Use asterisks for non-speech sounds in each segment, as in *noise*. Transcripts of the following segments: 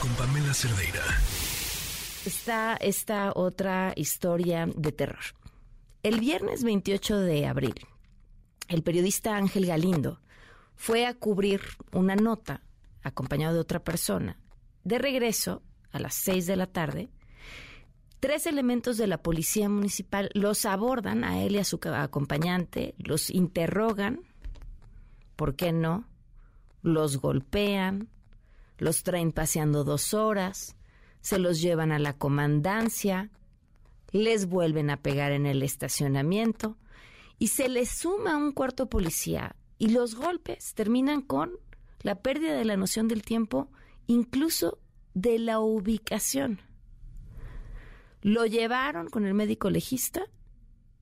Con Pamela Cerdeira. Está esta otra historia de terror. El viernes 28 de abril, el periodista Ángel Galindo fue a cubrir una nota acompañado de otra persona. De regreso, a las 6 de la tarde, tres elementos de la policía municipal los abordan a él y a su acompañante, los interrogan, ¿por qué no? Los golpean, los traen paseando dos horas, se los llevan a la comandancia, les vuelven a pegar en el estacionamiento y se les suma un cuarto policía y los golpes terminan con la pérdida de la noción del tiempo, incluso de la ubicación. Lo llevaron con el médico legista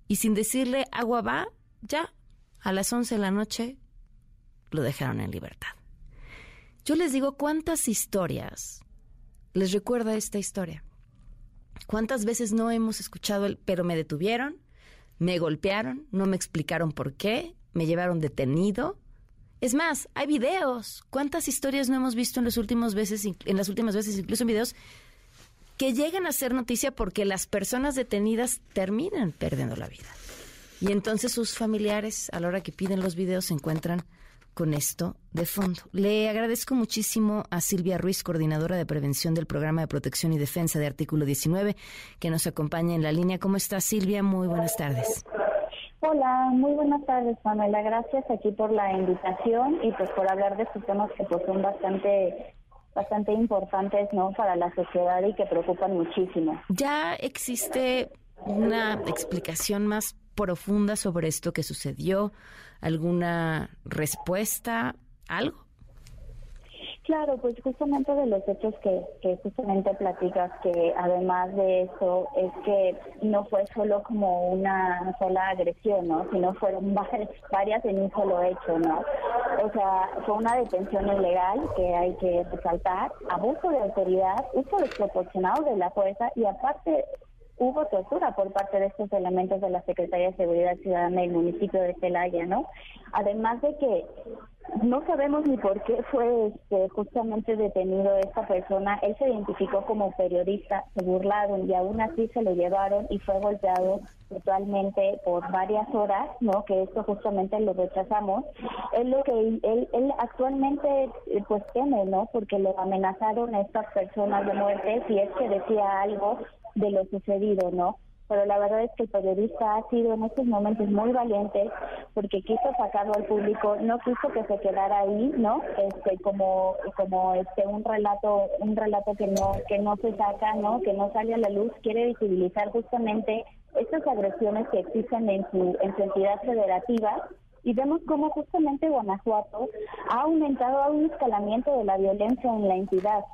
y sin decirle agua va, ya a las 11 de la noche lo dejaron en libertad. Yo les digo cuántas historias les recuerda esta historia. ¿Cuántas veces no hemos escuchado el pero me detuvieron, me golpearon, no me explicaron por qué, me llevaron detenido? Es más, hay videos. ¿Cuántas historias no hemos visto en los últimos veces, en las últimas veces, incluso en videos que llegan a ser noticia porque las personas detenidas terminan perdiendo la vida? Y entonces sus familiares, a la hora que piden los videos, se encuentran con esto de fondo. Le agradezco muchísimo a Silvia Ruiz, coordinadora de prevención del programa de protección y defensa de Artículo 19, que nos acompaña en la línea. ¿Cómo está Silvia? Muy buenas tardes. Hola, muy buenas tardes, Pamela. Gracias aquí por la invitación y pues por hablar de estos temas que pues son bastante bastante importantes, ¿no? Para la sociedad y que preocupan muchísimo. Ya existe una explicación más profunda sobre esto que sucedió? ¿Alguna respuesta? ¿Algo? Claro, pues justamente de los hechos que, que justamente platicas, que además de eso es que no fue solo como una sola agresión, ¿no? Sino fueron *laughs* varias en un solo hecho, ¿no? O sea, fue una detención ilegal que hay que resaltar, abuso de autoridad, uso desproporcionado de la fuerza y aparte hubo tortura por parte de estos elementos de la Secretaría de Seguridad Ciudadana del municipio de Celaya, ¿no? Además de que no sabemos ni por qué fue este, justamente detenido esta persona. Él se identificó como periodista, se burlaron y aún así se lo llevaron y fue golpeado virtualmente por varias horas, ¿no? Que esto justamente lo rechazamos. Él lo que él, él actualmente pues teme, ¿no? Porque lo amenazaron a estas personas de muerte si es que decía algo de lo sucedido, ¿no? Pero la verdad es que el periodista ha sido en estos momentos muy valiente porque quiso sacarlo al público, no quiso que se quedara ahí, ¿no? Este como como este un relato un relato que no que no se saca, ¿no? Que no sale a la luz, quiere visibilizar justamente estas agresiones que existen en su en su entidad federativa y vemos cómo justamente Guanajuato ha aumentado a un escalamiento de la violencia en la entidad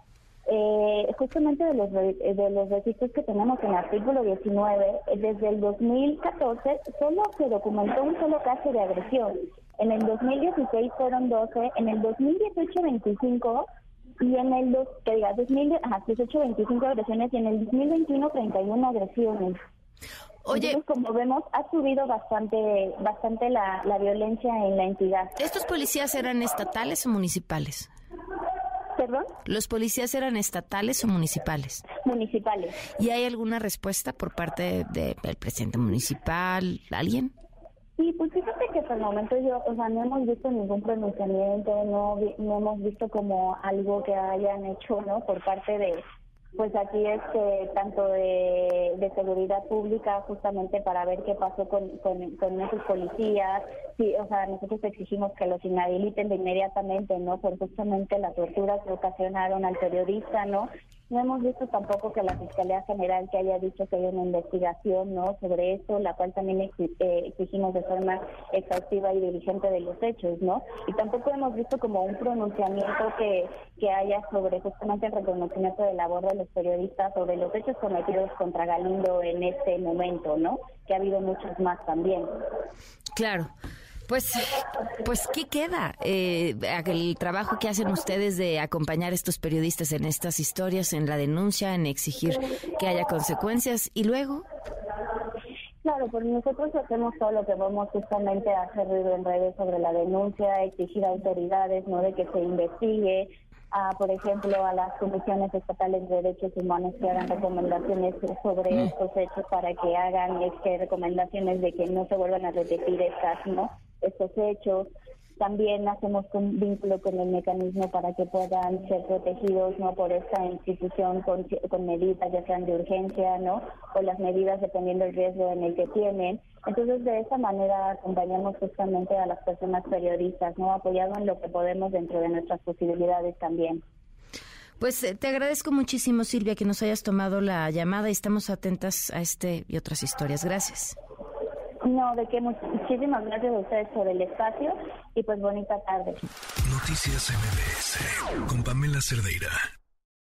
eh, justamente de los de los registros que tenemos en el artículo 19, desde el 2014 solo se documentó un solo caso de agresión. En el 2016 fueron 12, en el 2018 25 y en el dos, que diga, 2018 25 agresiones y en el 2021 31 agresiones. Oye, como vemos, ha subido bastante bastante la, la violencia en la entidad. ¿Estos policías eran estatales o municipales? ¿Los policías eran estatales o municipales? Municipales. ¿Y hay alguna respuesta por parte del presidente municipal? ¿Alguien? Sí, pues fíjate que hasta el momento yo, o sea, no hemos visto ningún pronunciamiento, no, no hemos visto como algo que hayan hecho, ¿no? Por parte de, pues aquí este tanto de, seguridad pública justamente para ver qué pasó con, con, policías. Sí o sea nosotros exigimos que los inhabiliten de inmediatamente no por justamente la tortura que ocasionaron al periodista no no hemos visto tampoco que la Fiscalía General que haya dicho que hay una investigación no sobre eso, la cual también eh, exigimos de forma exhaustiva y diligente de los hechos, ¿no? Y tampoco hemos visto como un pronunciamiento que, que haya sobre justamente el reconocimiento de labor de los periodistas sobre los hechos cometidos contra Galindo en este momento, ¿no? Que ha habido muchos más también. Claro. Pues, pues ¿qué queda? Eh, el trabajo que hacen ustedes de acompañar a estos periodistas en estas historias, en la denuncia, en exigir que haya consecuencias y luego. Claro, pues nosotros hacemos todo lo que vamos justamente a hacer ruido en redes sobre la denuncia, exigir autoridades, no de que se investigue, a, por ejemplo, a las comisiones estatales de derechos humanos que hagan recomendaciones sobre mm. estos hechos para que hagan este, recomendaciones de que no se vuelvan a repetir estas, ¿no? Estos hechos. También hacemos un vínculo con el mecanismo para que puedan ser protegidos no por esta institución con, con medidas ya sean de urgencia, ¿no? O las medidas dependiendo del riesgo en el que tienen. Entonces, de esa manera acompañamos justamente a las personas periodistas, ¿no? Apoyando en lo que podemos dentro de nuestras posibilidades también. Pues eh, te agradezco muchísimo, Silvia, que nos hayas tomado la llamada y estamos atentas a este y otras historias. Gracias. No, de que muchísimas gracias a ustedes por el espacio y pues bonita tarde. Noticias MBS con Pamela Cerdeira.